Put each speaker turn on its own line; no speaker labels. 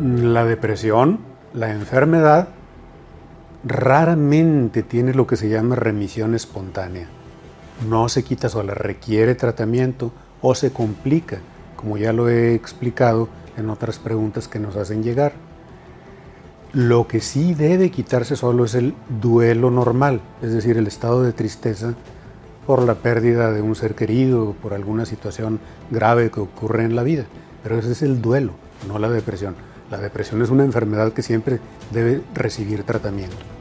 La depresión, la enfermedad, raramente tiene lo que se llama remisión espontánea. No se quita sola, requiere tratamiento o se complica, como ya lo he explicado en otras preguntas que nos hacen llegar. Lo que sí debe quitarse solo es el duelo normal, es decir, el estado de tristeza por la pérdida de un ser querido o por alguna situación grave que ocurre en la vida. Pero ese es el duelo, no la depresión. La depresión es una enfermedad que siempre debe recibir tratamiento.